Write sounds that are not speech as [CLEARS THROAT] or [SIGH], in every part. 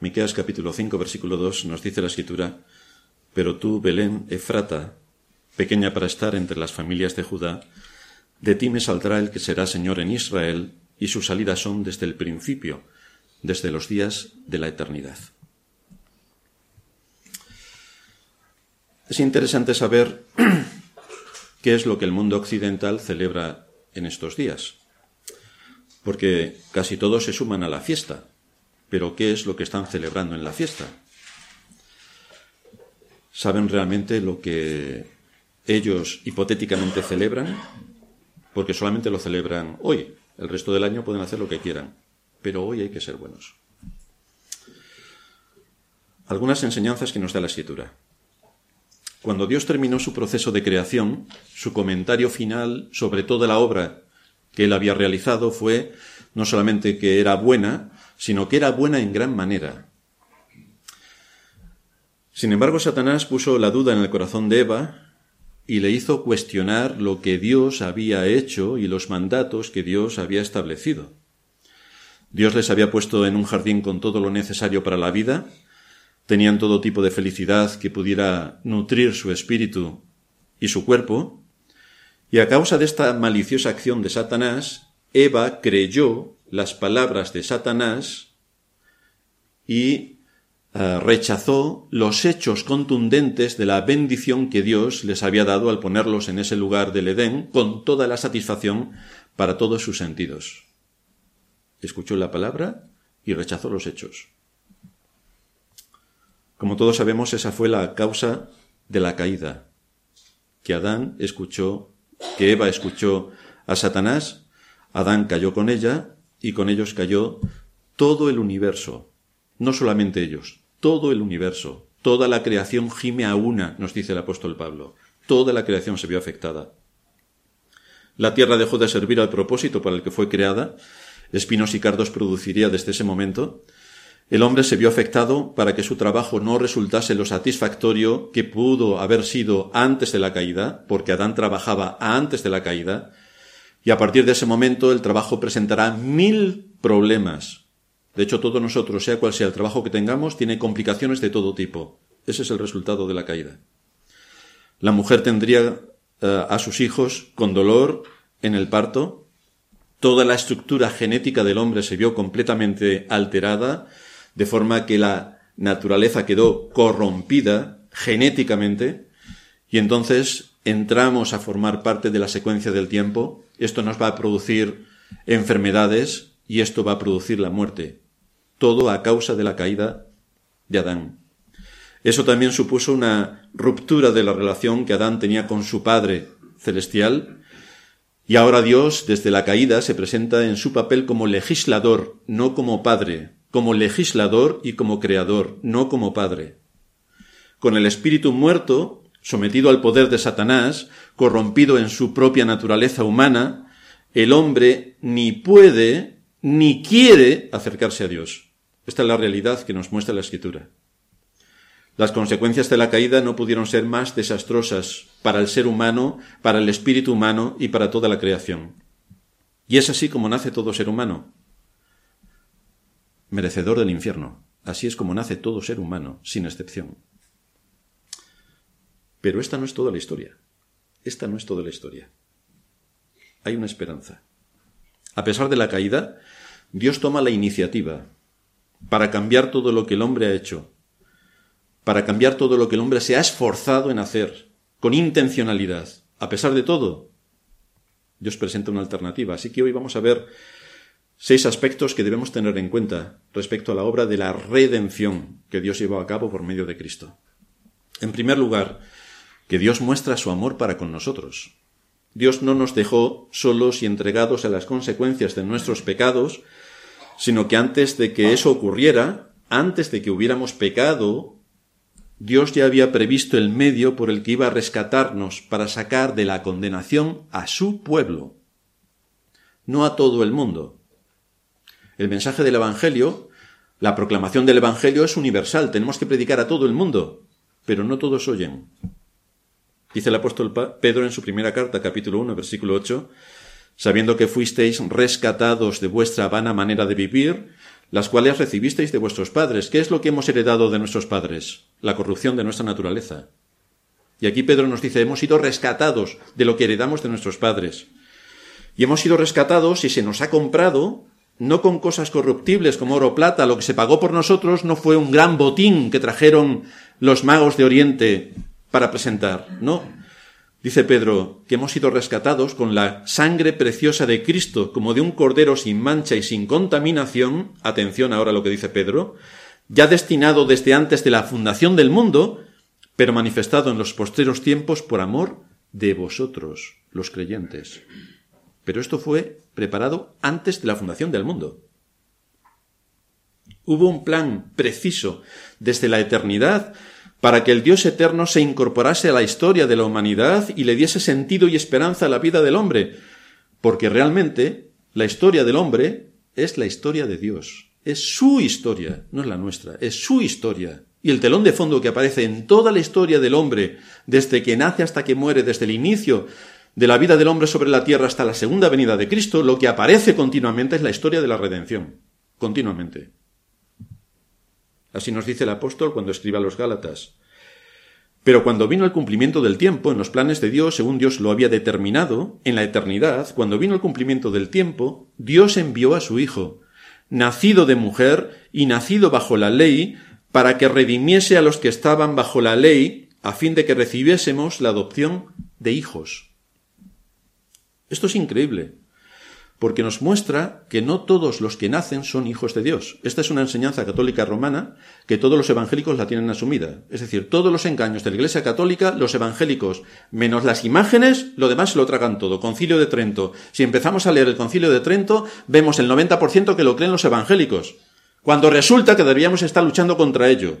Miqueas capítulo 5 versículo 2 nos dice la escritura, pero tú, Belén, Efrata, pequeña para estar entre las familias de Judá, de ti me saldrá el que será Señor en Israel, y sus salidas son desde el principio, desde los días de la eternidad. Es interesante saber [CLEARS THROAT] qué es lo que el mundo occidental celebra en estos días, porque casi todos se suman a la fiesta, pero ¿qué es lo que están celebrando en la fiesta? ¿Saben realmente lo que ellos hipotéticamente celebran? Porque solamente lo celebran hoy. El resto del año pueden hacer lo que quieran, pero hoy hay que ser buenos. Algunas enseñanzas que nos da la escritura. Cuando Dios terminó su proceso de creación, su comentario final sobre toda la obra que él había realizado fue no solamente que era buena, sino que era buena en gran manera. Sin embargo, Satanás puso la duda en el corazón de Eva y le hizo cuestionar lo que Dios había hecho y los mandatos que Dios había establecido. Dios les había puesto en un jardín con todo lo necesario para la vida, tenían todo tipo de felicidad que pudiera nutrir su espíritu y su cuerpo, y a causa de esta maliciosa acción de Satanás, Eva creyó las palabras de Satanás y eh, rechazó los hechos contundentes de la bendición que Dios les había dado al ponerlos en ese lugar del Edén con toda la satisfacción para todos sus sentidos. Escuchó la palabra y rechazó los hechos. Como todos sabemos, esa fue la causa de la caída, que Adán escuchó, que Eva escuchó a Satanás, Adán cayó con ella y con ellos cayó todo el universo, no solamente ellos, todo el universo, toda la creación gime a una, nos dice el apóstol Pablo, toda la creación se vio afectada. La tierra dejó de servir al propósito para el que fue creada, espinos y cardos produciría desde ese momento, el hombre se vio afectado para que su trabajo no resultase lo satisfactorio que pudo haber sido antes de la caída, porque Adán trabajaba antes de la caída, y a partir de ese momento el trabajo presentará mil problemas. De hecho, todos nosotros, sea cual sea el trabajo que tengamos, tiene complicaciones de todo tipo. Ese es el resultado de la caída. La mujer tendría eh, a sus hijos con dolor en el parto. Toda la estructura genética del hombre se vio completamente alterada, de forma que la naturaleza quedó corrompida genéticamente, y entonces entramos a formar parte de la secuencia del tiempo esto nos va a producir enfermedades y esto va a producir la muerte. Todo a causa de la caída de Adán. Eso también supuso una ruptura de la relación que Adán tenía con su Padre celestial, y ahora Dios, desde la caída, se presenta en su papel como legislador, no como Padre, como legislador y como creador, no como Padre. Con el espíritu muerto, sometido al poder de Satanás, corrompido en su propia naturaleza humana, el hombre ni puede ni quiere acercarse a Dios. Esta es la realidad que nos muestra la Escritura. Las consecuencias de la caída no pudieron ser más desastrosas para el ser humano, para el espíritu humano y para toda la creación. Y es así como nace todo ser humano, merecedor del infierno. Así es como nace todo ser humano, sin excepción. Pero esta no es toda la historia. Esta no es toda la historia. Hay una esperanza. A pesar de la caída, Dios toma la iniciativa para cambiar todo lo que el hombre ha hecho, para cambiar todo lo que el hombre se ha esforzado en hacer, con intencionalidad. A pesar de todo, Dios presenta una alternativa. Así que hoy vamos a ver seis aspectos que debemos tener en cuenta respecto a la obra de la redención que Dios llevó a cabo por medio de Cristo. En primer lugar, que Dios muestra su amor para con nosotros. Dios no nos dejó solos y entregados a las consecuencias de nuestros pecados, sino que antes de que eso ocurriera, antes de que hubiéramos pecado, Dios ya había previsto el medio por el que iba a rescatarnos para sacar de la condenación a su pueblo, no a todo el mundo. El mensaje del Evangelio, la proclamación del Evangelio es universal, tenemos que predicar a todo el mundo, pero no todos oyen. Dice el apóstol Pedro en su primera carta, capítulo 1, versículo 8, sabiendo que fuisteis rescatados de vuestra vana manera de vivir, las cuales recibisteis de vuestros padres. ¿Qué es lo que hemos heredado de nuestros padres? La corrupción de nuestra naturaleza. Y aquí Pedro nos dice, hemos sido rescatados de lo que heredamos de nuestros padres. Y hemos sido rescatados y se nos ha comprado no con cosas corruptibles como oro o plata, lo que se pagó por nosotros no fue un gran botín que trajeron los magos de Oriente para presentar, no. Dice Pedro que hemos sido rescatados con la sangre preciosa de Cristo, como de un cordero sin mancha y sin contaminación, atención ahora a lo que dice Pedro, ya destinado desde antes de la fundación del mundo, pero manifestado en los posteros tiempos por amor de vosotros, los creyentes. Pero esto fue preparado antes de la fundación del mundo. Hubo un plan preciso desde la eternidad para que el Dios eterno se incorporase a la historia de la humanidad y le diese sentido y esperanza a la vida del hombre, porque realmente la historia del hombre es la historia de Dios. Es su historia, no es la nuestra, es su historia. Y el telón de fondo que aparece en toda la historia del hombre, desde que nace hasta que muere, desde el inicio de la vida del hombre sobre la tierra hasta la segunda venida de Cristo, lo que aparece continuamente es la historia de la redención. Continuamente. Así nos dice el apóstol cuando escribe a los Gálatas. Pero cuando vino el cumplimiento del tiempo, en los planes de Dios, según Dios lo había determinado, en la eternidad, cuando vino el cumplimiento del tiempo, Dios envió a su Hijo, nacido de mujer y nacido bajo la ley, para que redimiese a los que estaban bajo la ley, a fin de que recibiésemos la adopción de hijos. Esto es increíble porque nos muestra que no todos los que nacen son hijos de Dios. Esta es una enseñanza católica romana que todos los evangélicos la tienen asumida. Es decir, todos los engaños de la Iglesia católica, los evangélicos, menos las imágenes, lo demás lo tragan todo. Concilio de Trento. Si empezamos a leer el Concilio de Trento, vemos el 90% que lo creen los evangélicos, cuando resulta que deberíamos estar luchando contra ello.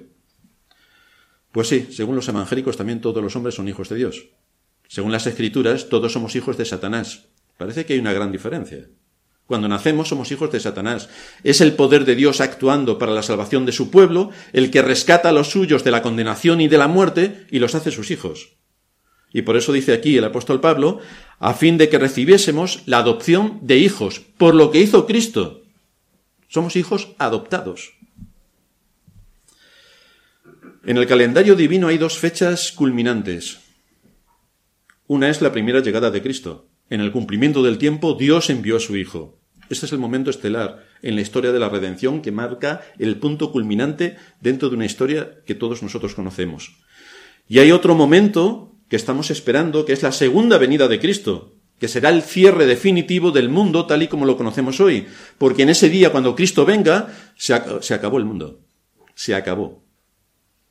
Pues sí, según los evangélicos también todos los hombres son hijos de Dios. Según las escrituras, todos somos hijos de Satanás. Parece que hay una gran diferencia. Cuando nacemos somos hijos de Satanás. Es el poder de Dios actuando para la salvación de su pueblo, el que rescata a los suyos de la condenación y de la muerte y los hace sus hijos. Y por eso dice aquí el apóstol Pablo, a fin de que recibiésemos la adopción de hijos, por lo que hizo Cristo. Somos hijos adoptados. En el calendario divino hay dos fechas culminantes. Una es la primera llegada de Cristo, en el cumplimiento del tiempo, Dios envió a su Hijo. Este es el momento estelar en la historia de la redención que marca el punto culminante dentro de una historia que todos nosotros conocemos. Y hay otro momento que estamos esperando, que es la segunda venida de Cristo, que será el cierre definitivo del mundo tal y como lo conocemos hoy, porque en ese día, cuando Cristo venga, se, se acabó el mundo. Se acabó.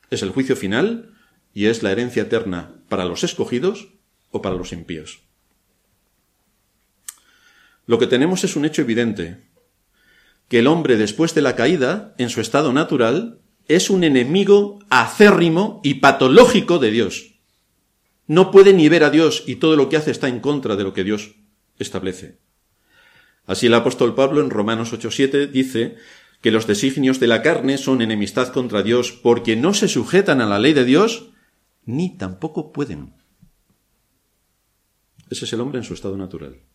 Es el juicio final y es la herencia eterna para los escogidos o para los impíos. Lo que tenemos es un hecho evidente, que el hombre después de la caída, en su estado natural, es un enemigo acérrimo y patológico de Dios. No puede ni ver a Dios y todo lo que hace está en contra de lo que Dios establece. Así el apóstol Pablo en Romanos 8:7 dice que los designios de la carne son enemistad contra Dios porque no se sujetan a la ley de Dios ni tampoco pueden. Ese es el hombre en su estado natural.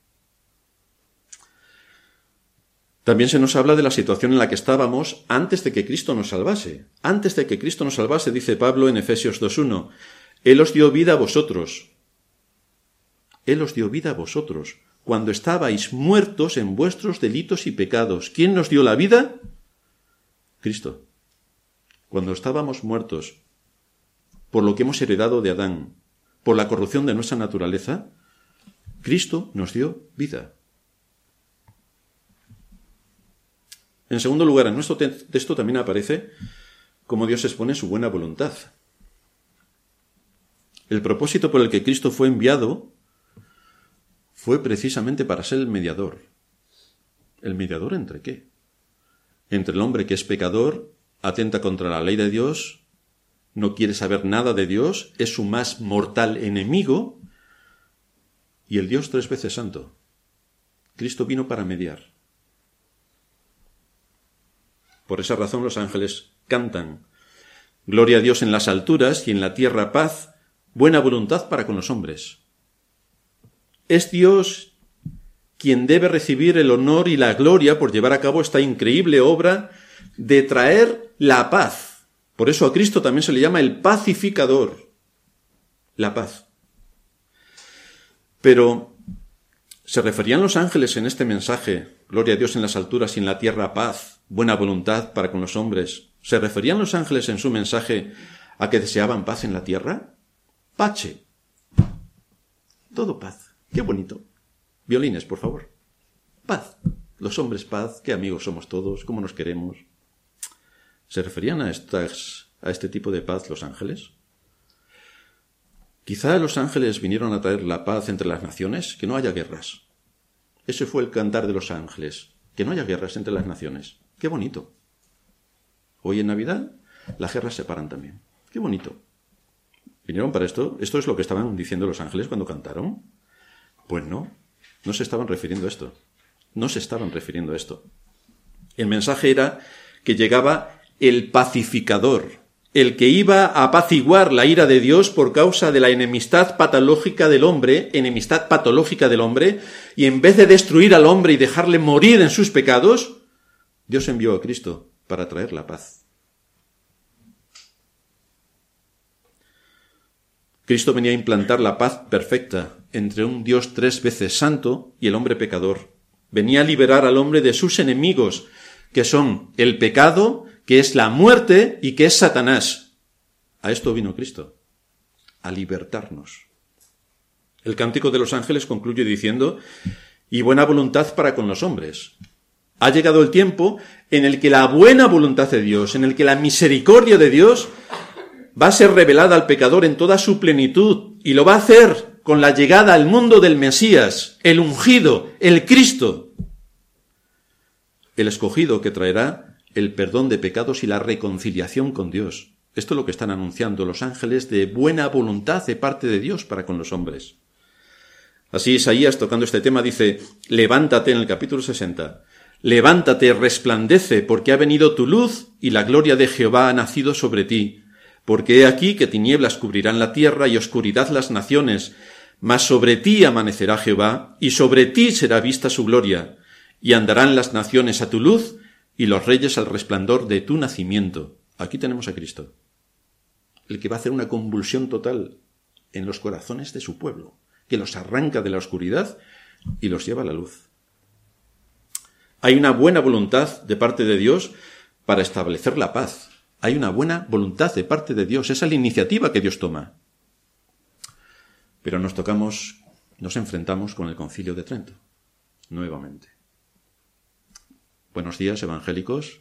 También se nos habla de la situación en la que estábamos antes de que Cristo nos salvase. Antes de que Cristo nos salvase, dice Pablo en Efesios 2.1, Él os dio vida a vosotros. Él os dio vida a vosotros, cuando estabais muertos en vuestros delitos y pecados. ¿Quién nos dio la vida? Cristo. Cuando estábamos muertos por lo que hemos heredado de Adán, por la corrupción de nuestra naturaleza, Cristo nos dio vida. En segundo lugar, en nuestro texto también aparece cómo Dios expone su buena voluntad. El propósito por el que Cristo fue enviado fue precisamente para ser el mediador. ¿El mediador entre qué? Entre el hombre que es pecador, atenta contra la ley de Dios, no quiere saber nada de Dios, es su más mortal enemigo, y el Dios tres veces santo. Cristo vino para mediar. Por esa razón los ángeles cantan. Gloria a Dios en las alturas y en la tierra paz, buena voluntad para con los hombres. Es Dios quien debe recibir el honor y la gloria por llevar a cabo esta increíble obra de traer la paz. Por eso a Cristo también se le llama el pacificador. La paz. Pero, ¿se referían los ángeles en este mensaje, gloria a Dios en las alturas y en la tierra paz, buena voluntad para con los hombres? ¿Se referían los ángeles en su mensaje a que deseaban paz en la tierra? Pache. Todo paz. Qué bonito. Violines, por favor. Paz. Los hombres paz, qué amigos somos todos, cómo nos queremos. ¿Se referían a, estas, a este tipo de paz los ángeles? Quizá los ángeles vinieron a traer la paz entre las naciones, que no haya guerras. Ese fue el cantar de los ángeles, que no haya guerras entre las naciones. Qué bonito. Hoy en Navidad las guerras se paran también. Qué bonito. ¿Vinieron para esto? ¿Esto es lo que estaban diciendo los ángeles cuando cantaron? Pues no, no se estaban refiriendo a esto. No se estaban refiriendo a esto. El mensaje era que llegaba el pacificador, el que iba a apaciguar la ira de Dios por causa de la enemistad patológica del hombre, enemistad patológica del hombre, y en vez de destruir al hombre y dejarle morir en sus pecados, Dios envió a Cristo para traer la paz. Cristo venía a implantar la paz perfecta entre un Dios tres veces santo y el hombre pecador. Venía a liberar al hombre de sus enemigos, que son el pecado, que es la muerte y que es Satanás. A esto vino Cristo, a libertarnos. El cántico de los ángeles concluye diciendo, y buena voluntad para con los hombres. Ha llegado el tiempo en el que la buena voluntad de Dios, en el que la misericordia de Dios va a ser revelada al pecador en toda su plenitud y lo va a hacer con la llegada al mundo del Mesías, el ungido, el Cristo, el escogido que traerá el perdón de pecados y la reconciliación con Dios. Esto es lo que están anunciando los ángeles de buena voluntad de parte de Dios para con los hombres. Así Isaías, tocando este tema, dice, levántate en el capítulo 60, levántate, resplandece, porque ha venido tu luz y la gloria de Jehová ha nacido sobre ti. Porque he aquí que tinieblas cubrirán la tierra y oscuridad las naciones, mas sobre ti amanecerá Jehová, y sobre ti será vista su gloria, y andarán las naciones a tu luz, y los reyes al resplandor de tu nacimiento. Aquí tenemos a Cristo, el que va a hacer una convulsión total en los corazones de su pueblo, que los arranca de la oscuridad y los lleva a la luz. Hay una buena voluntad de parte de Dios para establecer la paz, hay una buena voluntad de parte de Dios. Esa es la iniciativa que Dios toma. Pero nos tocamos, nos enfrentamos con el concilio de Trento, nuevamente. Buenos días, evangélicos.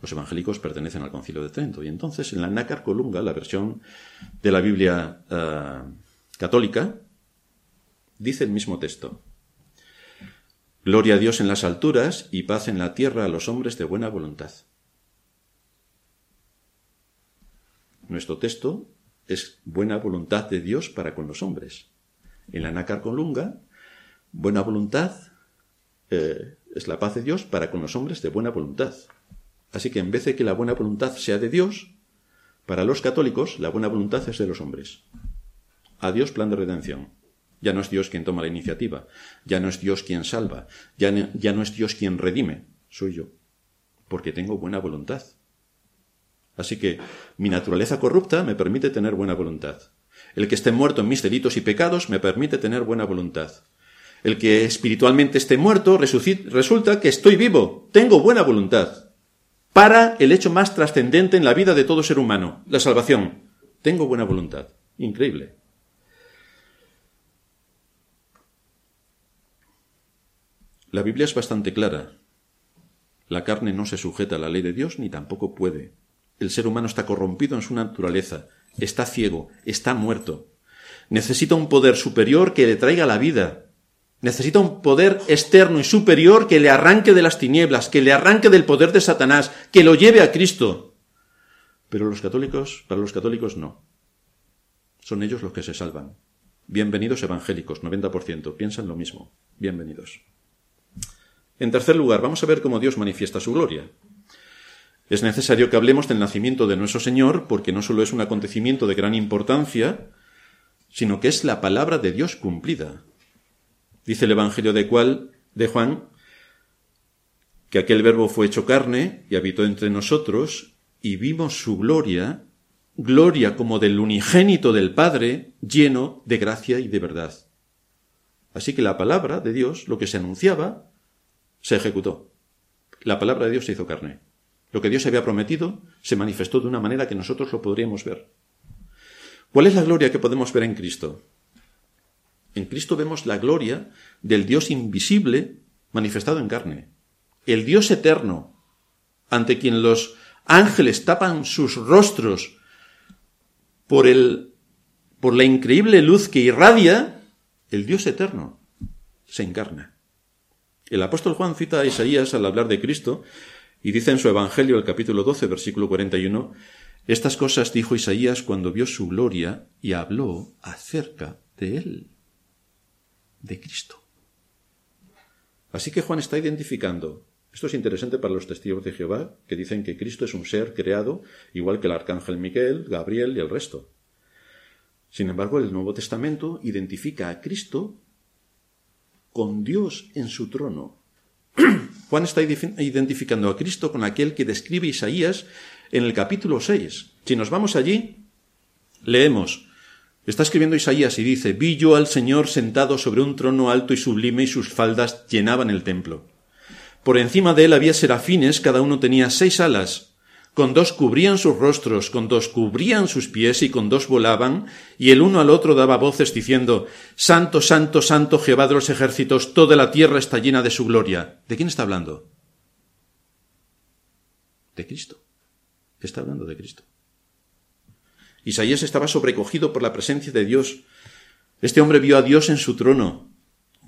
Los evangélicos pertenecen al concilio de Trento. Y entonces, en la Nácar Colunga, la versión de la Biblia eh, católica, dice el mismo texto. Gloria a Dios en las alturas y paz en la tierra a los hombres de buena voluntad. Nuestro texto es buena voluntad de Dios para con los hombres. En la Nácar Colunga, buena voluntad eh, es la paz de Dios para con los hombres de buena voluntad. Así que en vez de que la buena voluntad sea de Dios, para los católicos la buena voluntad es de los hombres. A Dios plan de redención. Ya no es Dios quien toma la iniciativa, ya no es Dios quien salva, ya ya no es Dios quien redime, soy yo, porque tengo buena voluntad. Así que mi naturaleza corrupta me permite tener buena voluntad. El que esté muerto en mis delitos y pecados me permite tener buena voluntad. El que espiritualmente esté muerto resulta que estoy vivo, tengo buena voluntad. Para el hecho más trascendente en la vida de todo ser humano, la salvación. Tengo buena voluntad. Increíble. La Biblia es bastante clara. La carne no se sujeta a la ley de Dios ni tampoco puede. El ser humano está corrompido en su naturaleza, está ciego, está muerto. Necesita un poder superior que le traiga la vida. Necesita un poder externo y superior que le arranque de las tinieblas, que le arranque del poder de Satanás, que lo lleve a Cristo. Pero los católicos, para los católicos no. Son ellos los que se salvan. Bienvenidos evangélicos, 90%, piensan lo mismo. Bienvenidos. En tercer lugar, vamos a ver cómo Dios manifiesta su gloria. Es necesario que hablemos del nacimiento de nuestro Señor, porque no solo es un acontecimiento de gran importancia, sino que es la palabra de Dios cumplida. Dice el Evangelio de cuál, de Juan, que aquel verbo fue hecho carne y habitó entre nosotros, y vimos su gloria, gloria como del unigénito del Padre, lleno de gracia y de verdad. Así que la palabra de Dios, lo que se anunciaba, se ejecutó. La palabra de Dios se hizo carne. Lo que Dios había prometido se manifestó de una manera que nosotros lo podríamos ver. ¿Cuál es la gloria que podemos ver en Cristo? En Cristo vemos la gloria del Dios invisible manifestado en carne. El Dios eterno, ante quien los ángeles tapan sus rostros por, el, por la increíble luz que irradia, el Dios eterno se encarna. El apóstol Juan cita a Isaías al hablar de Cristo y dice en su Evangelio, el capítulo 12, versículo 41, estas cosas dijo Isaías cuando vio su gloria y habló acerca de él, de Cristo. Así que Juan está identificando, esto es interesante para los testigos de Jehová, que dicen que Cristo es un ser creado, igual que el arcángel Miguel, Gabriel y el resto. Sin embargo, el Nuevo Testamento identifica a Cristo con Dios en su trono. [CLEARS THROAT] Juan está identificando a Cristo con aquel que describe Isaías en el capítulo 6. Si nos vamos allí, leemos, Está escribiendo Isaías y dice, Vi yo al Señor sentado sobre un trono alto y sublime y sus faldas llenaban el templo. Por encima de él había serafines, cada uno tenía seis alas. Con dos cubrían sus rostros, con dos cubrían sus pies y con dos volaban, y el uno al otro daba voces diciendo, Santo, Santo, Santo Jehová de los ejércitos, toda la tierra está llena de su gloria. ¿De quién está hablando? De Cristo. Está hablando de Cristo. Isaías estaba sobrecogido por la presencia de Dios. Este hombre vio a Dios en su trono,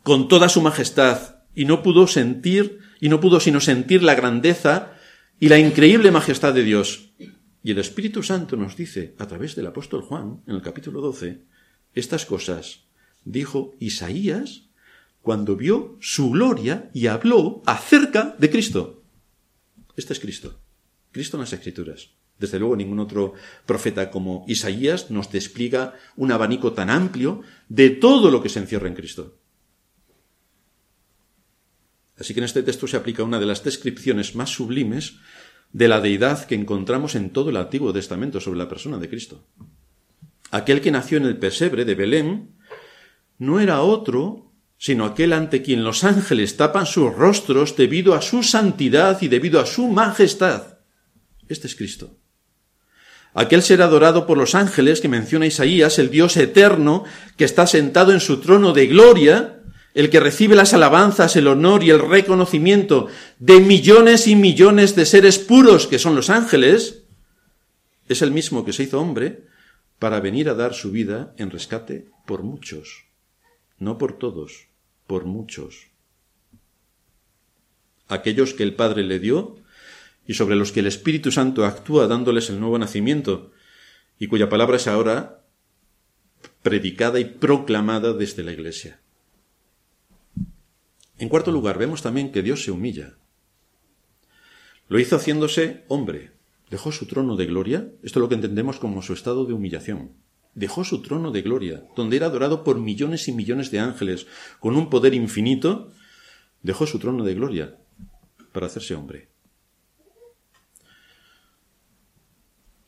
con toda su majestad, y no pudo sentir, y no pudo sino sentir la grandeza y la increíble majestad de Dios. Y el Espíritu Santo nos dice, a través del apóstol Juan, en el capítulo 12, estas cosas dijo Isaías cuando vio su gloria y habló acerca de Cristo. Este es Cristo. Cristo en las Escrituras. Desde luego ningún otro profeta como Isaías nos despliega un abanico tan amplio de todo lo que se encierra en Cristo. Así que en este texto se aplica una de las descripciones más sublimes de la deidad que encontramos en todo el Antiguo Testamento sobre la persona de Cristo. Aquel que nació en el pesebre de Belén no era otro sino aquel ante quien los ángeles tapan sus rostros debido a su santidad y debido a su majestad. Este es Cristo. Aquel ser adorado por los ángeles que menciona Isaías, el Dios eterno, que está sentado en su trono de gloria, el que recibe las alabanzas, el honor y el reconocimiento de millones y millones de seres puros que son los ángeles, es el mismo que se hizo hombre para venir a dar su vida en rescate por muchos, no por todos, por muchos. Aquellos que el Padre le dio y sobre los que el Espíritu Santo actúa dándoles el nuevo nacimiento, y cuya palabra es ahora predicada y proclamada desde la Iglesia. En cuarto lugar, vemos también que Dios se humilla. Lo hizo haciéndose hombre. Dejó su trono de gloria, esto es lo que entendemos como su estado de humillación. Dejó su trono de gloria, donde era adorado por millones y millones de ángeles, con un poder infinito, dejó su trono de gloria para hacerse hombre.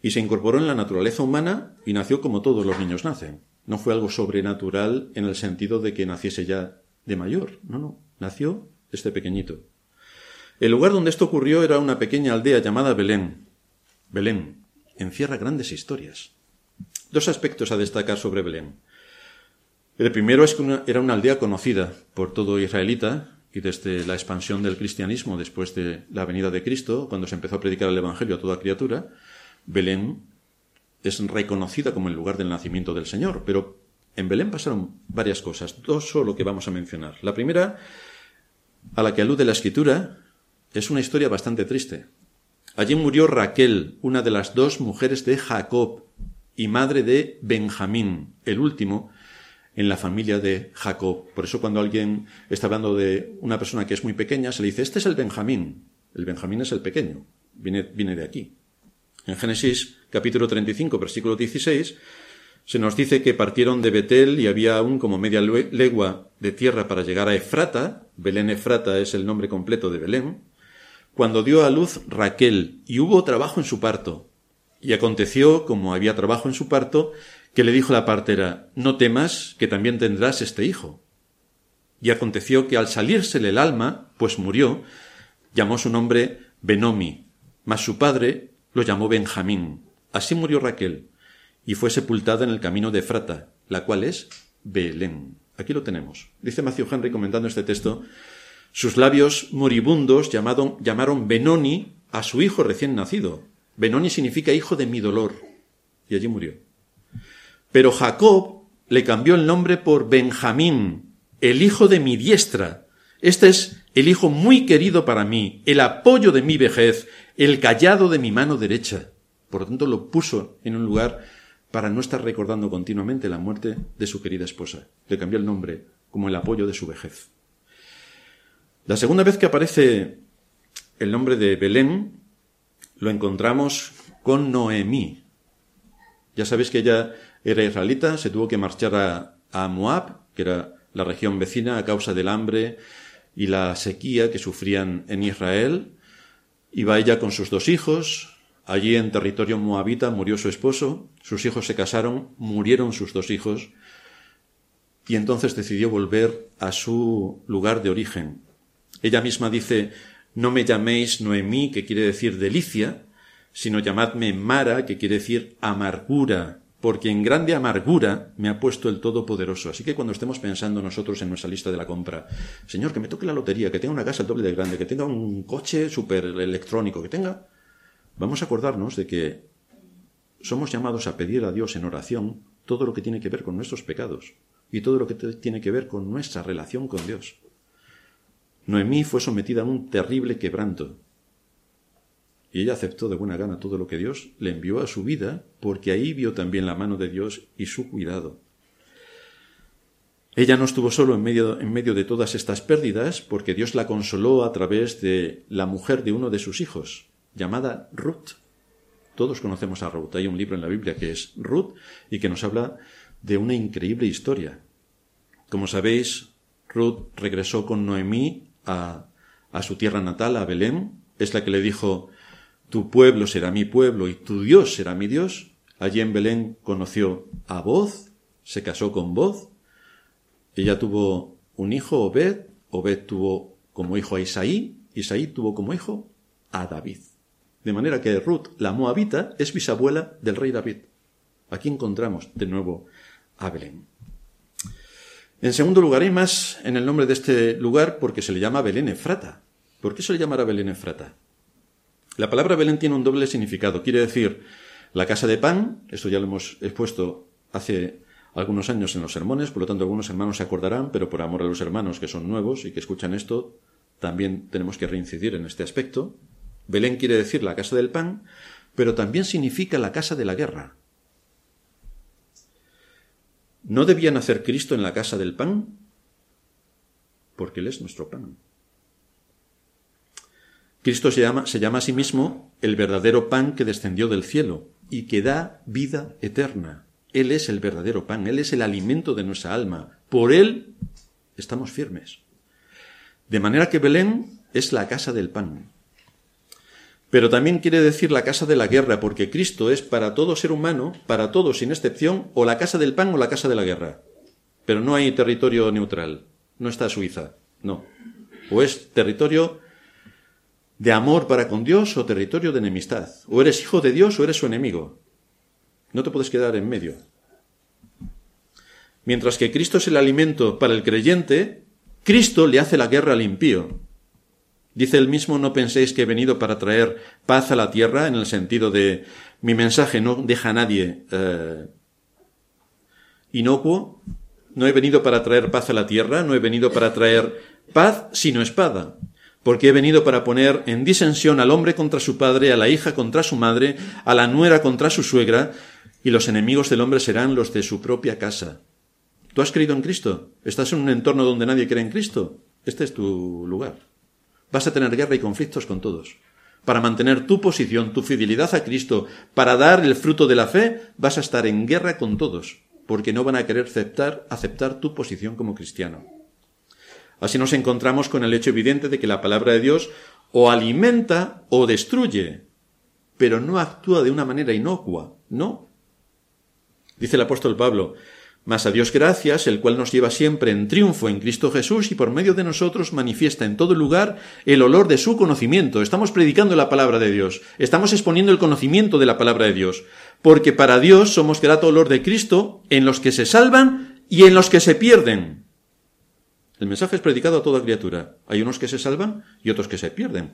y se incorporó en la naturaleza humana y nació como todos los niños nacen. No fue algo sobrenatural en el sentido de que naciese ya de mayor. No, no. Nació este pequeñito. El lugar donde esto ocurrió era una pequeña aldea llamada Belén. Belén encierra grandes historias. Dos aspectos a destacar sobre Belén. El primero es que era una aldea conocida por todo israelita y desde la expansión del cristianismo después de la venida de Cristo, cuando se empezó a predicar el Evangelio a toda criatura, Belén es reconocida como el lugar del nacimiento del Señor, pero en Belén pasaron varias cosas, dos solo que vamos a mencionar. La primera, a la que alude la escritura, es una historia bastante triste. Allí murió Raquel, una de las dos mujeres de Jacob y madre de Benjamín, el último en la familia de Jacob. Por eso cuando alguien está hablando de una persona que es muy pequeña, se le dice, este es el Benjamín. El Benjamín es el pequeño, viene, viene de aquí. En Génesis capítulo 35, versículo 16, Se nos dice que partieron de Betel y había aún como media legua de tierra para llegar a Efrata. Belén Efrata es el nombre completo de Belén. Cuando dio a luz Raquel y hubo trabajo en su parto. Y aconteció, como había trabajo en su parto, que le dijo la partera, no temas, que también tendrás este hijo. Y aconteció que al salírsele el alma, pues murió, llamó su nombre Benomi, mas su padre lo llamó Benjamín. Así murió Raquel, y fue sepultada en el camino de Frata, la cual es Belén. Aquí lo tenemos. Dice Matthew Henry comentando este texto, sus labios moribundos llamaron Benoni a su hijo recién nacido. Benoni significa hijo de mi dolor. Y allí murió. Pero Jacob le cambió el nombre por Benjamín, el hijo de mi diestra. Este es el hijo muy querido para mí, el apoyo de mi vejez, el callado de mi mano derecha. Por lo tanto, lo puso en un lugar para no estar recordando continuamente la muerte de su querida esposa. Le cambió el nombre como el apoyo de su vejez. La segunda vez que aparece el nombre de Belén lo encontramos con Noemí. Ya sabéis que ella era israelita, se tuvo que marchar a, a Moab, que era la región vecina, a causa del hambre y la sequía que sufrían en Israel. Iba ella con sus dos hijos, Allí en territorio moabita murió su esposo, sus hijos se casaron, murieron sus dos hijos, y entonces decidió volver a su lugar de origen. Ella misma dice, no me llaméis Noemí, que quiere decir delicia, sino llamadme Mara, que quiere decir amargura, porque en grande amargura me ha puesto el Todopoderoso. Así que cuando estemos pensando nosotros en nuestra lista de la compra, Señor, que me toque la lotería, que tenga una casa el doble de grande, que tenga un coche súper electrónico, que tenga vamos a acordarnos de que somos llamados a pedir a Dios en oración todo lo que tiene que ver con nuestros pecados y todo lo que tiene que ver con nuestra relación con Dios. Noemí fue sometida a un terrible quebranto y ella aceptó de buena gana todo lo que Dios le envió a su vida porque ahí vio también la mano de Dios y su cuidado. Ella no estuvo solo en medio, en medio de todas estas pérdidas porque Dios la consoló a través de la mujer de uno de sus hijos, llamada Ruth. Todos conocemos a Ruth. Hay un libro en la Biblia que es Ruth y que nos habla de una increíble historia. Como sabéis, Ruth regresó con Noemí a, a su tierra natal, a Belén. Es la que le dijo, tu pueblo será mi pueblo y tu Dios será mi Dios. Allí en Belén conoció a Voz, se casó con Voz. Ella tuvo un hijo, Obed. Obed tuvo como hijo a Isaí. Isaí tuvo como hijo a David. De manera que Ruth, la moabita, es bisabuela del rey David. Aquí encontramos de nuevo a Belén. En segundo lugar, hay más en el nombre de este lugar porque se le llama Belén Efrata. ¿Por qué se le llamará Belén Efrata? La palabra Belén tiene un doble significado. Quiere decir la casa de pan, esto ya lo hemos expuesto hace algunos años en los sermones, por lo tanto algunos hermanos se acordarán, pero por amor a los hermanos que son nuevos y que escuchan esto, también tenemos que reincidir en este aspecto. Belén quiere decir la casa del pan, pero también significa la casa de la guerra. ¿No debía nacer Cristo en la casa del pan? Porque Él es nuestro pan. Cristo se llama, se llama a sí mismo el verdadero pan que descendió del cielo y que da vida eterna. Él es el verdadero pan, Él es el alimento de nuestra alma. Por Él estamos firmes. De manera que Belén es la casa del pan. Pero también quiere decir la casa de la guerra, porque Cristo es para todo ser humano, para todos sin excepción, o la casa del pan o la casa de la guerra. Pero no hay territorio neutral. No está Suiza. No. O es territorio de amor para con Dios o territorio de enemistad. O eres hijo de Dios o eres su enemigo. No te puedes quedar en medio. Mientras que Cristo es el alimento para el creyente, Cristo le hace la guerra al impío. Dice el mismo, no penséis que he venido para traer paz a la tierra, en el sentido de mi mensaje no deja a nadie eh, inocuo. No he venido para traer paz a la tierra, no he venido para traer paz sino espada, porque he venido para poner en disensión al hombre contra su padre, a la hija contra su madre, a la nuera contra su suegra, y los enemigos del hombre serán los de su propia casa. ¿Tú has creído en Cristo? ¿Estás en un entorno donde nadie cree en Cristo? Este es tu lugar. Vas a tener guerra y conflictos con todos. para mantener tu posición, tu fidelidad a Cristo, para dar el fruto de la fe, vas a estar en guerra con todos, porque no van a querer aceptar, aceptar tu posición como cristiano. Así nos encontramos con el hecho evidente de que la palabra de Dios o alimenta o destruye, pero no actúa de una manera inocua, no. Dice el apóstol Pablo, mas a Dios gracias, el cual nos lleva siempre en triunfo en Cristo Jesús y por medio de nosotros manifiesta en todo lugar el olor de su conocimiento. Estamos predicando la palabra de Dios, estamos exponiendo el conocimiento de la palabra de Dios, porque para Dios somos grato olor de Cristo en los que se salvan y en los que se pierden. El mensaje es predicado a toda criatura. Hay unos que se salvan y otros que se pierden.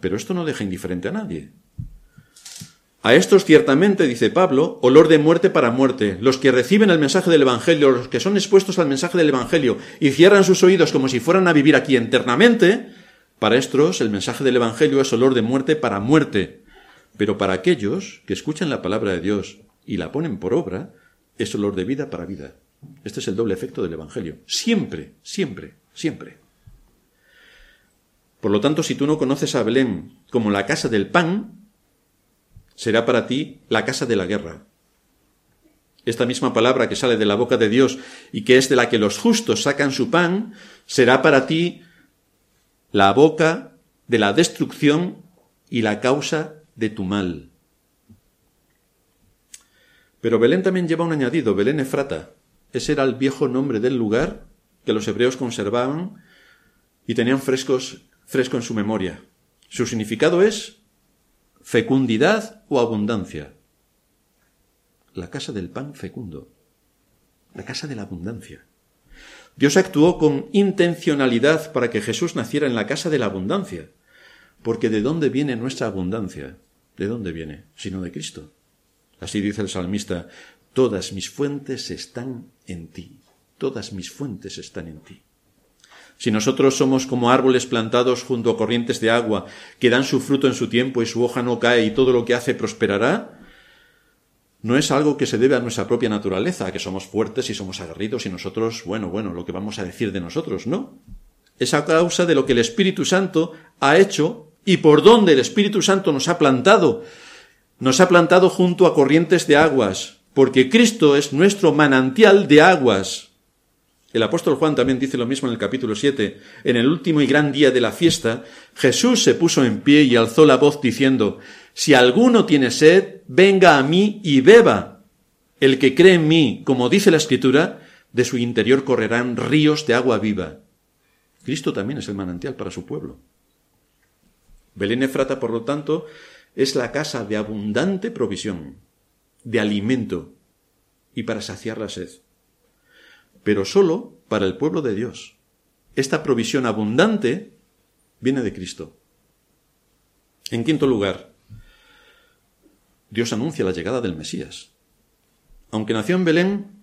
Pero esto no deja indiferente a nadie. A estos ciertamente, dice Pablo, olor de muerte para muerte. Los que reciben el mensaje del Evangelio, los que son expuestos al mensaje del Evangelio y cierran sus oídos como si fueran a vivir aquí eternamente, para estos el mensaje del Evangelio es olor de muerte para muerte. Pero para aquellos que escuchan la palabra de Dios y la ponen por obra, es olor de vida para vida. Este es el doble efecto del Evangelio. Siempre, siempre, siempre. Por lo tanto, si tú no conoces a Belén como la casa del pan, será para ti la casa de la guerra. Esta misma palabra que sale de la boca de Dios y que es de la que los justos sacan su pan, será para ti la boca de la destrucción y la causa de tu mal. Pero Belén también lleva un añadido, Belén Efrata. Ese era el viejo nombre del lugar que los hebreos conservaban y tenían frescos, fresco en su memoria. Su significado es fecundidad o abundancia. La casa del pan fecundo, la casa de la abundancia. Dios actuó con intencionalidad para que Jesús naciera en la casa de la abundancia, porque ¿de dónde viene nuestra abundancia? ¿De dónde viene? Sino de Cristo. Así dice el salmista, todas mis fuentes están en ti, todas mis fuentes están en ti. Si nosotros somos como árboles plantados junto a corrientes de agua, que dan su fruto en su tiempo y su hoja no cae y todo lo que hace prosperará, no es algo que se debe a nuestra propia naturaleza, que somos fuertes y somos aguerridos y nosotros, bueno, bueno, lo que vamos a decir de nosotros, no. Es a causa de lo que el Espíritu Santo ha hecho y por donde el Espíritu Santo nos ha plantado. Nos ha plantado junto a corrientes de aguas, porque Cristo es nuestro manantial de aguas. El apóstol Juan también dice lo mismo en el capítulo 7. En el último y gran día de la fiesta, Jesús se puso en pie y alzó la voz diciendo, Si alguno tiene sed, venga a mí y beba. El que cree en mí, como dice la Escritura, de su interior correrán ríos de agua viva. Cristo también es el manantial para su pueblo. Belén Efrata, por lo tanto, es la casa de abundante provisión, de alimento y para saciar la sed pero solo para el pueblo de Dios. Esta provisión abundante viene de Cristo. En quinto lugar, Dios anuncia la llegada del Mesías. Aunque nació en Belén,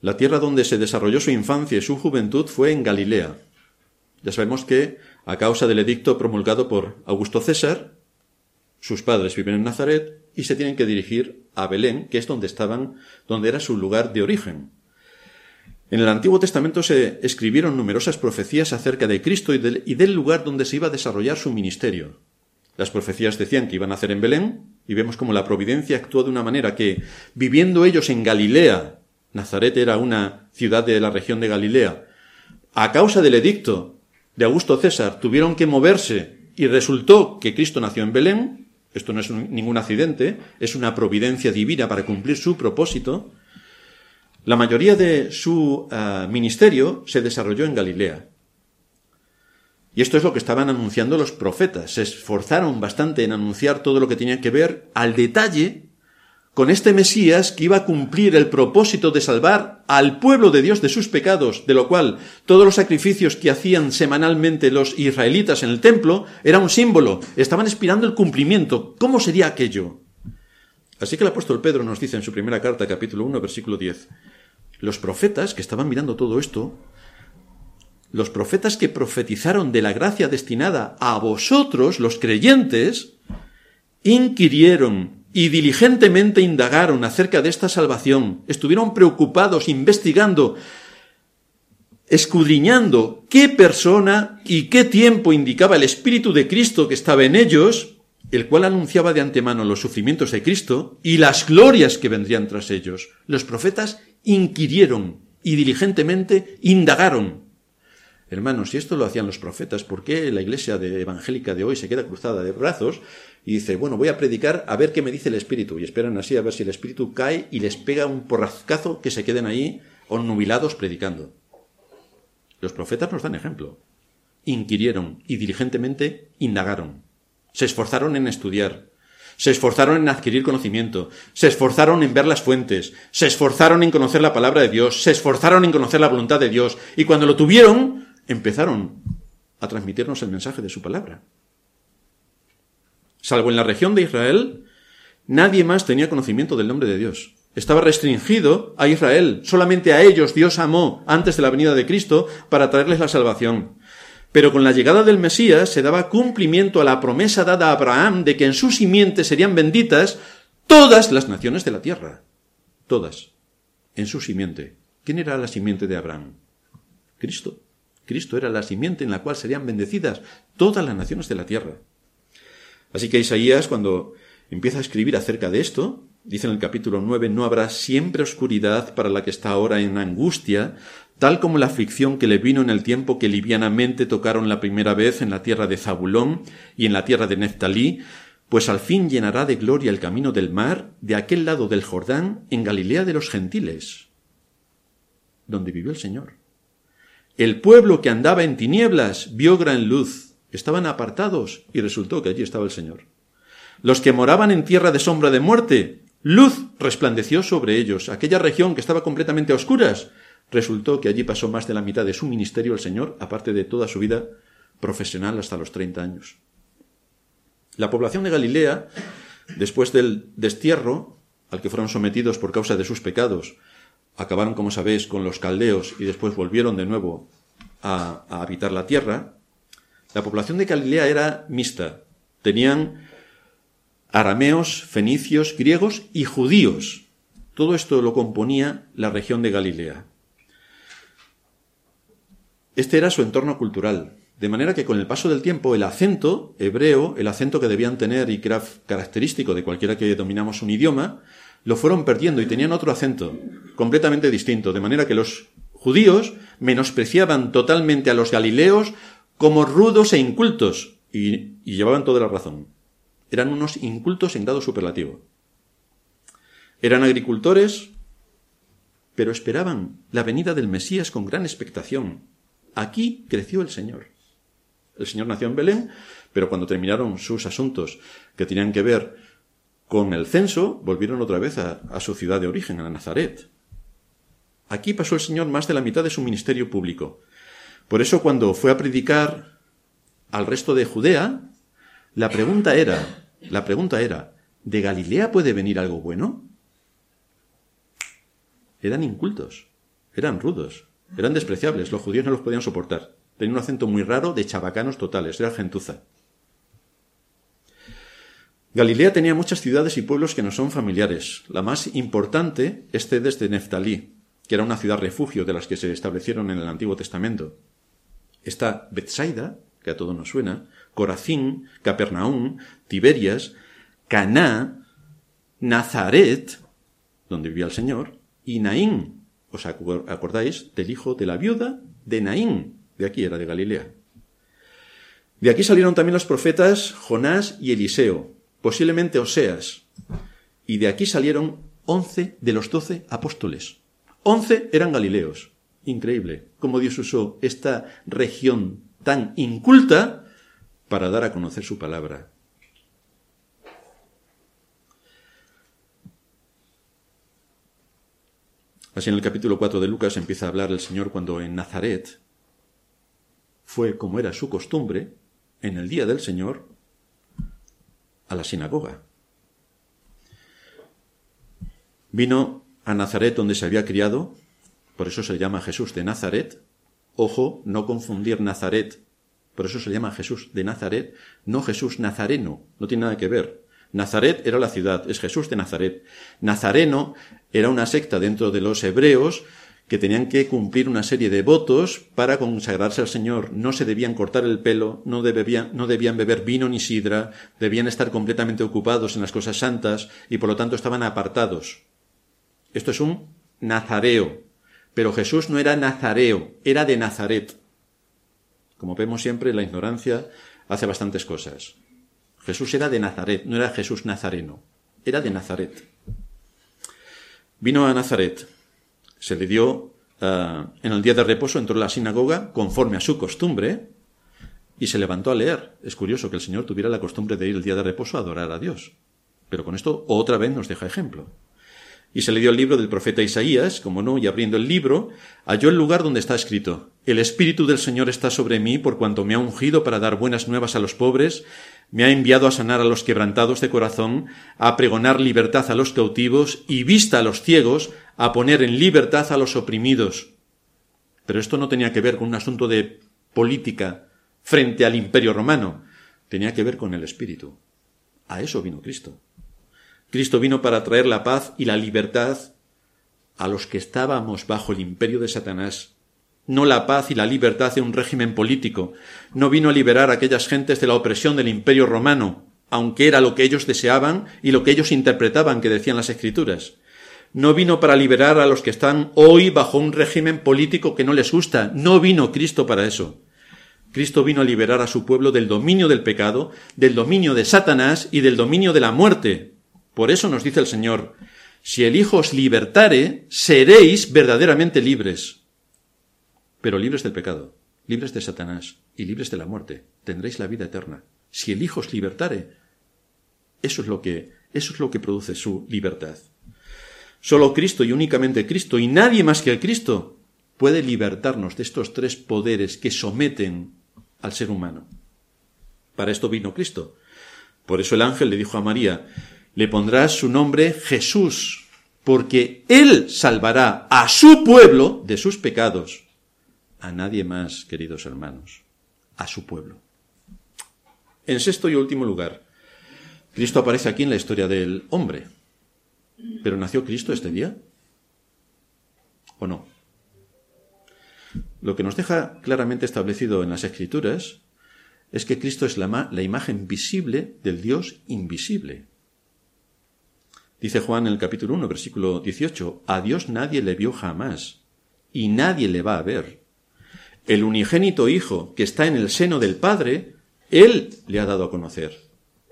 la tierra donde se desarrolló su infancia y su juventud fue en Galilea. Ya sabemos que, a causa del edicto promulgado por Augusto César, sus padres viven en Nazaret y se tienen que dirigir a Belén, que es donde estaban, donde era su lugar de origen. En el Antiguo Testamento se escribieron numerosas profecías acerca de Cristo y del, lugar donde se iba a desarrollar su ministerio. Las profecías decían que iban a hacer en Belén, y vemos como la providencia actuó de una manera que, viviendo ellos en Galilea, Nazaret era una ciudad de la región de Galilea, a causa del edicto de Augusto César tuvieron que moverse y resultó que Cristo nació en Belén, esto no es ningún accidente, es una providencia divina para cumplir su propósito, la mayoría de su eh, ministerio se desarrolló en Galilea. Y esto es lo que estaban anunciando los profetas. Se esforzaron bastante en anunciar todo lo que tenía que ver al detalle con este Mesías que iba a cumplir el propósito de salvar al pueblo de Dios de sus pecados, de lo cual todos los sacrificios que hacían semanalmente los israelitas en el templo era un símbolo, estaban esperando el cumplimiento. ¿Cómo sería aquello? Así que el apóstol Pedro nos dice en su primera carta, capítulo 1, versículo 10, los profetas que estaban mirando todo esto, los profetas que profetizaron de la gracia destinada a vosotros, los creyentes, inquirieron y diligentemente indagaron acerca de esta salvación, estuvieron preocupados investigando escudriñando qué persona y qué tiempo indicaba el Espíritu de Cristo que estaba en ellos, el cual anunciaba de antemano los sufrimientos de Cristo y las glorias que vendrían tras ellos. Los profetas inquirieron y diligentemente indagaron. Hermanos, si esto lo hacían los profetas, ¿por qué la iglesia de evangélica de hoy se queda cruzada de brazos y dice, bueno, voy a predicar a ver qué me dice el Espíritu? Y esperan así a ver si el Espíritu cae y les pega un porrazcazo que se queden ahí nubilados predicando. Los profetas nos dan ejemplo. Inquirieron y diligentemente indagaron. Se esforzaron en estudiar. Se esforzaron en adquirir conocimiento. Se esforzaron en ver las fuentes. Se esforzaron en conocer la palabra de Dios. Se esforzaron en conocer la voluntad de Dios. Y cuando lo tuvieron, empezaron a transmitirnos el mensaje de su palabra. Salvo en la región de Israel, nadie más tenía conocimiento del nombre de Dios. Estaba restringido a Israel. Solamente a ellos Dios amó antes de la venida de Cristo para traerles la salvación. Pero con la llegada del Mesías se daba cumplimiento a la promesa dada a Abraham de que en su simiente serían benditas todas las naciones de la tierra. Todas. En su simiente. ¿Quién era la simiente de Abraham? Cristo. Cristo era la simiente en la cual serían bendecidas todas las naciones de la tierra. Así que Isaías, cuando empieza a escribir acerca de esto, dice en el capítulo 9, no habrá siempre oscuridad para la que está ahora en angustia, tal como la aflicción que le vino en el tiempo que livianamente tocaron la primera vez en la tierra de Zabulón y en la tierra de Neftalí, pues al fin llenará de gloria el camino del mar de aquel lado del Jordán en Galilea de los gentiles, donde vivió el Señor. El pueblo que andaba en tinieblas vio gran luz, estaban apartados y resultó que allí estaba el Señor. Los que moraban en tierra de sombra de muerte, luz resplandeció sobre ellos. Aquella región que estaba completamente a oscuras, Resultó que allí pasó más de la mitad de su ministerio el Señor, aparte de toda su vida profesional hasta los 30 años. La población de Galilea, después del destierro al que fueron sometidos por causa de sus pecados, acabaron, como sabéis, con los caldeos y después volvieron de nuevo a, a habitar la tierra, la población de Galilea era mixta. Tenían arameos, fenicios, griegos y judíos. Todo esto lo componía la región de Galilea. Este era su entorno cultural. De manera que con el paso del tiempo el acento hebreo, el acento que debían tener y que era característico de cualquiera que dominamos un idioma, lo fueron perdiendo y tenían otro acento completamente distinto. De manera que los judíos menospreciaban totalmente a los galileos como rudos e incultos y, y llevaban toda la razón. Eran unos incultos en grado superlativo. Eran agricultores, pero esperaban la venida del Mesías con gran expectación. Aquí creció el Señor. El Señor nació en Belén, pero cuando terminaron sus asuntos que tenían que ver con el censo, volvieron otra vez a, su ciudad de origen, a Nazaret. Aquí pasó el Señor más de la mitad de su ministerio público. Por eso cuando fue a predicar al resto de Judea, la pregunta era, la pregunta era, ¿de Galilea puede venir algo bueno? Eran incultos, eran rudos. Eran despreciables, los judíos no los podían soportar. Tenían un acento muy raro de chabacanos totales, era gentuza. Galilea tenía muchas ciudades y pueblos que no son familiares. La más importante es Cedes de Neftalí, que era una ciudad refugio de las que se establecieron en el Antiguo Testamento. Está Bethsaida, que a todos nos suena, Corazín, Capernaum, Tiberias, Caná, Nazaret, donde vivía el Señor, y Naín, ¿Os acordáis del hijo de la viuda de Naín? De aquí era de Galilea. De aquí salieron también los profetas Jonás y Eliseo, posiblemente Oseas. Y de aquí salieron once de los doce apóstoles. Once eran galileos. Increíble cómo Dios usó esta región tan inculta para dar a conocer su palabra. Así en el capítulo 4 de Lucas empieza a hablar el Señor cuando en Nazaret fue, como era su costumbre, en el día del Señor, a la sinagoga. Vino a Nazaret donde se había criado, por eso se llama Jesús de Nazaret. Ojo, no confundir Nazaret, por eso se llama Jesús de Nazaret, no Jesús nazareno, no tiene nada que ver. Nazaret era la ciudad, es Jesús de Nazaret. Nazareno era una secta dentro de los hebreos que tenían que cumplir una serie de votos para consagrarse al Señor. No se debían cortar el pelo, no debían, no debían beber vino ni sidra, debían estar completamente ocupados en las cosas santas y por lo tanto estaban apartados. Esto es un nazareo. Pero Jesús no era nazareo, era de Nazaret. Como vemos siempre, la ignorancia hace bastantes cosas. Jesús era de Nazaret, no era Jesús nazareno, era de Nazaret. Vino a Nazaret, se le dio eh, en el día de reposo, entró a la sinagoga conforme a su costumbre y se levantó a leer. Es curioso que el Señor tuviera la costumbre de ir el día de reposo a adorar a Dios. Pero con esto otra vez nos deja ejemplo. Y se le dio el libro del profeta Isaías, como no, y abriendo el libro, halló el lugar donde está escrito, El Espíritu del Señor está sobre mí por cuanto me ha ungido para dar buenas nuevas a los pobres, me ha enviado a sanar a los quebrantados de corazón, a pregonar libertad a los cautivos y vista a los ciegos, a poner en libertad a los oprimidos. Pero esto no tenía que ver con un asunto de política frente al imperio romano, tenía que ver con el Espíritu. A eso vino Cristo. Cristo vino para traer la paz y la libertad a los que estábamos bajo el imperio de Satanás, no la paz y la libertad de un régimen político, no vino a liberar a aquellas gentes de la opresión del imperio romano, aunque era lo que ellos deseaban y lo que ellos interpretaban que decían las escrituras. No vino para liberar a los que están hoy bajo un régimen político que no les gusta, no vino Cristo para eso. Cristo vino a liberar a su pueblo del dominio del pecado, del dominio de Satanás y del dominio de la muerte, por eso nos dice el Señor, si el Hijo os libertare, seréis verdaderamente libres. Pero libres del pecado, libres de Satanás y libres de la muerte, tendréis la vida eterna. Si el Hijo os libertare, eso es lo que, eso es lo que produce su libertad. Solo Cristo y únicamente Cristo y nadie más que el Cristo puede libertarnos de estos tres poderes que someten al ser humano. Para esto vino Cristo. Por eso el ángel le dijo a María, le pondrás su nombre Jesús, porque Él salvará a su pueblo de sus pecados. A nadie más, queridos hermanos, a su pueblo. En sexto y último lugar, Cristo aparece aquí en la historia del hombre. ¿Pero nació Cristo este día? ¿O no? Lo que nos deja claramente establecido en las Escrituras es que Cristo es la, imagen visible del Dios invisible. Dice Juan en el capítulo 1, versículo 18, a Dios nadie le vio jamás y nadie le va a ver. El unigénito Hijo que está en el seno del Padre, Él le ha dado a conocer.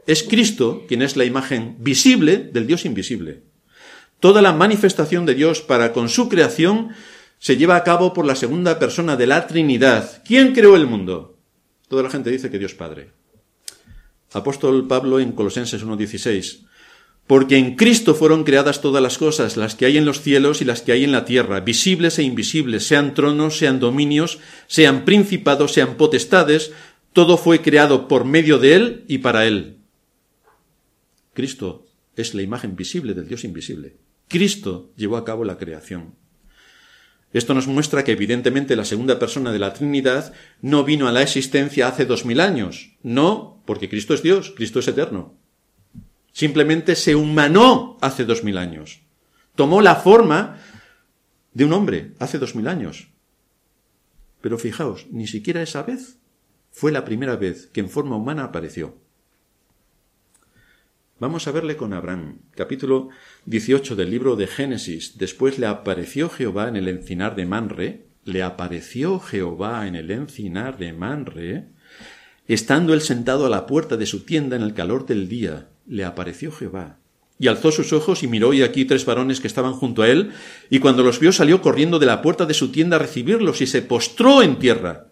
Es Cristo quien es la imagen visible del Dios invisible. Toda la manifestación de Dios para con su creación se lleva a cabo por la segunda persona de la Trinidad. ¿Quién creó el mundo? Toda la gente dice que Dios Padre. Apóstol Pablo en Colosenses 1.16 porque en Cristo fueron creadas todas las cosas, las que hay en los cielos y las que hay en la tierra, visibles e invisibles, sean tronos, sean dominios, sean principados, sean potestades, todo fue creado por medio de Él y para Él. Cristo es la imagen visible del Dios invisible. Cristo llevó a cabo la creación. Esto nos muestra que evidentemente la segunda persona de la Trinidad no vino a la existencia hace dos mil años. No, porque Cristo es Dios, Cristo es eterno. Simplemente se humanó hace dos mil años. Tomó la forma de un hombre hace dos mil años. Pero fijaos, ni siquiera esa vez fue la primera vez que en forma humana apareció. Vamos a verle con Abraham, capítulo 18 del libro de Génesis. Después le apareció Jehová en el encinar de Manre, le apareció Jehová en el encinar de Manre, estando él sentado a la puerta de su tienda en el calor del día le apareció Jehová. Y alzó sus ojos y miró y aquí tres varones que estaban junto a él, y cuando los vio salió corriendo de la puerta de su tienda a recibirlos y se postró en tierra.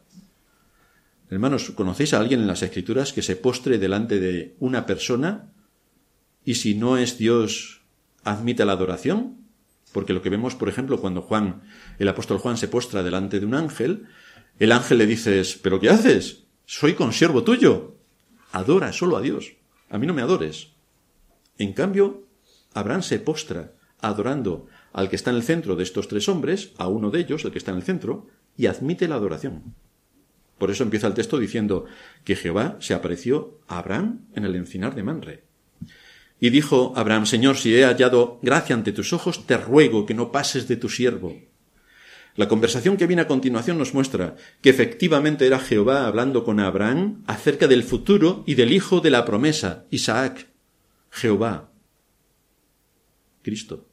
Hermanos, ¿conocéis a alguien en las Escrituras que se postre delante de una persona y si no es Dios, admite la adoración? Porque lo que vemos, por ejemplo, cuando Juan, el apóstol Juan se postra delante de un ángel, el ángel le dice, ¿pero qué haces? Soy consiervo tuyo. Adora solo a Dios a mí no me adores. En cambio, Abraham se postra adorando al que está en el centro de estos tres hombres, a uno de ellos, el que está en el centro, y admite la adoración. Por eso empieza el texto diciendo que Jehová se apareció a Abraham en el encinar de Manre. Y dijo Abraham, Señor, si he hallado gracia ante tus ojos, te ruego que no pases de tu siervo. La conversación que viene a continuación nos muestra que efectivamente era Jehová hablando con Abraham acerca del futuro y del hijo de la promesa, Isaac. Jehová. Cristo.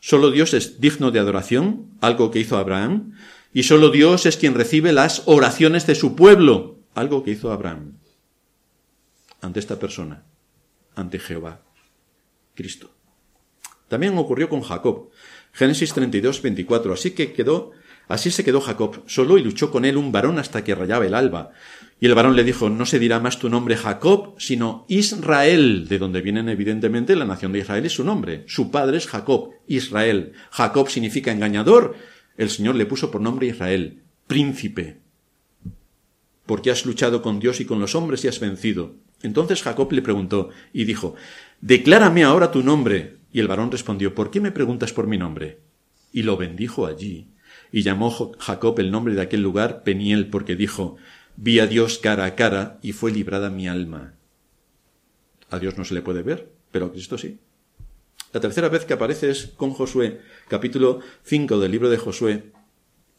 Solo Dios es digno de adoración, algo que hizo Abraham, y solo Dios es quien recibe las oraciones de su pueblo, algo que hizo Abraham. Ante esta persona, ante Jehová, Cristo. También ocurrió con Jacob. Génesis 32, 24. Así que quedó, así se quedó Jacob solo y luchó con él un varón hasta que rayaba el alba. Y el varón le dijo, no se dirá más tu nombre Jacob, sino Israel, de donde vienen evidentemente la nación de Israel y su nombre. Su padre es Jacob, Israel. Jacob significa engañador. El Señor le puso por nombre Israel, príncipe. Porque has luchado con Dios y con los hombres y has vencido. Entonces Jacob le preguntó y dijo, Declárame ahora tu nombre. Y el varón respondió, ¿por qué me preguntas por mi nombre? Y lo bendijo allí. Y llamó Jacob el nombre de aquel lugar Peniel, porque dijo, vi a Dios cara a cara y fue librada mi alma. A Dios no se le puede ver, pero a Cristo sí. La tercera vez que aparece es con Josué, capítulo 5 del libro de Josué,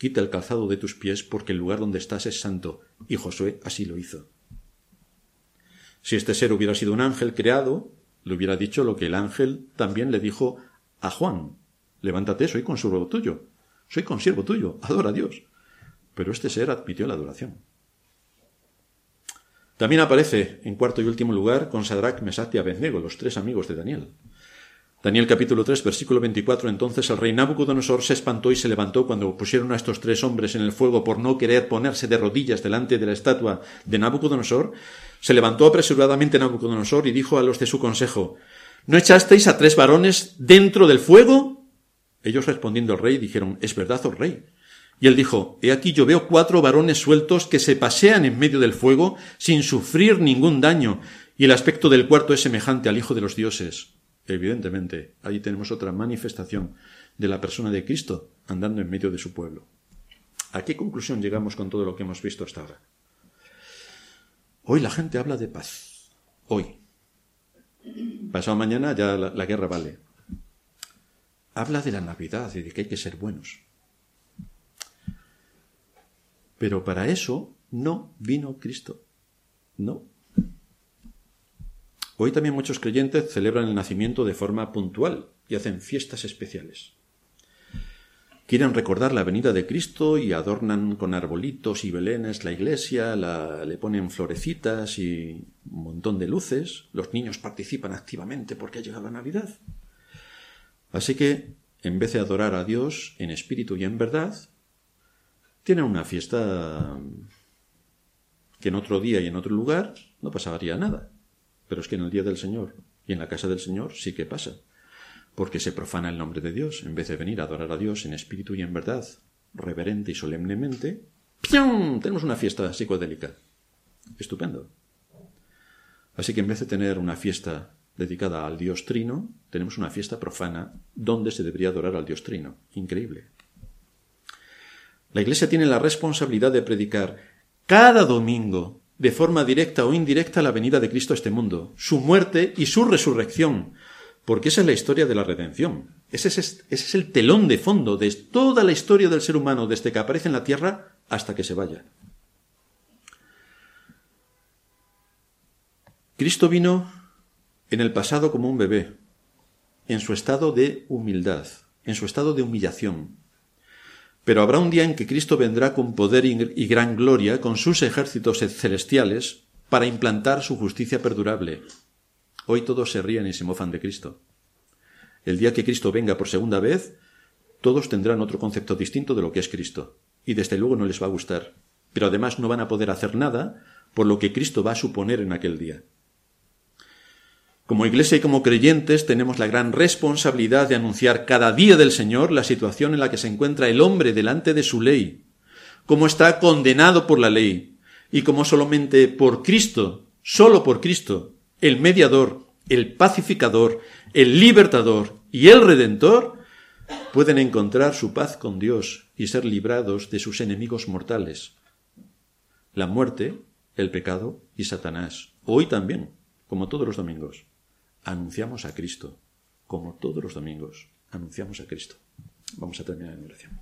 Quita el calzado de tus pies, porque el lugar donde estás es santo. Y Josué así lo hizo. Si este ser hubiera sido un ángel creado, le hubiera dicho lo que el ángel también le dijo a Juan. Levántate, soy consiervo tuyo. Soy consiervo tuyo. Adora a Dios. Pero este ser admitió la adoración. También aparece, en cuarto y último lugar, con Sadrach, Mesach y Abednego, los tres amigos de Daniel. Daniel capítulo 3, versículo 24. Entonces el rey Nabucodonosor se espantó y se levantó cuando pusieron a estos tres hombres en el fuego por no querer ponerse de rodillas delante de la estatua de Nabucodonosor. Se levantó apresuradamente Nabucodonosor y dijo a los de su consejo, ¿No echasteis a tres varones dentro del fuego? Ellos respondiendo al rey dijeron, Es verdad, oh rey. Y él dijo, He aquí yo veo cuatro varones sueltos que se pasean en medio del fuego sin sufrir ningún daño, y el aspecto del cuarto es semejante al Hijo de los dioses. Evidentemente, ahí tenemos otra manifestación de la persona de Cristo andando en medio de su pueblo. ¿A qué conclusión llegamos con todo lo que hemos visto hasta ahora? Hoy la gente habla de paz. Hoy. Pasado mañana ya la, la guerra vale. Habla de la Navidad y de que hay que ser buenos. Pero para eso no vino Cristo. No. Hoy también muchos creyentes celebran el nacimiento de forma puntual y hacen fiestas especiales. Quieren recordar la venida de Cristo y adornan con arbolitos y belenes la iglesia, le ponen florecitas y un montón de luces. Los niños participan activamente porque ha llegado la Navidad. Así que, en vez de adorar a Dios en espíritu y en verdad, tienen una fiesta que en otro día y en otro lugar no pasaría nada. Pero es que en el día del Señor y en la casa del Señor sí que pasa, porque se profana el nombre de Dios en vez de venir a adorar a Dios en espíritu y en verdad, reverente y solemnemente. ¡pium! Tenemos una fiesta psicodélica. Estupendo. Así que en vez de tener una fiesta dedicada al Dios Trino, tenemos una fiesta profana donde se debería adorar al Dios Trino. Increíble. La Iglesia tiene la responsabilidad de predicar cada domingo de forma directa o indirecta la venida de Cristo a este mundo, su muerte y su resurrección, porque esa es la historia de la redención. Ese es, ese es el telón de fondo de toda la historia del ser humano desde que aparece en la tierra hasta que se vaya. Cristo vino en el pasado como un bebé, en su estado de humildad, en su estado de humillación, pero habrá un día en que Cristo vendrá con poder y gran gloria con sus ejércitos celestiales para implantar su justicia perdurable. Hoy todos se ríen y se mofan de Cristo. El día que Cristo venga por segunda vez, todos tendrán otro concepto distinto de lo que es Cristo, y desde luego no les va a gustar, pero además no van a poder hacer nada por lo que Cristo va a suponer en aquel día. Como iglesia y como creyentes tenemos la gran responsabilidad de anunciar cada día del Señor la situación en la que se encuentra el hombre delante de su ley, cómo está condenado por la ley, y cómo solamente por Cristo, solo por Cristo, el mediador, el pacificador, el libertador y el redentor, pueden encontrar su paz con Dios y ser librados de sus enemigos mortales, la muerte, el pecado y Satanás. Hoy también, como todos los domingos, anunciamos a Cristo, como todos los domingos, anunciamos a Cristo. Vamos a terminar en oración.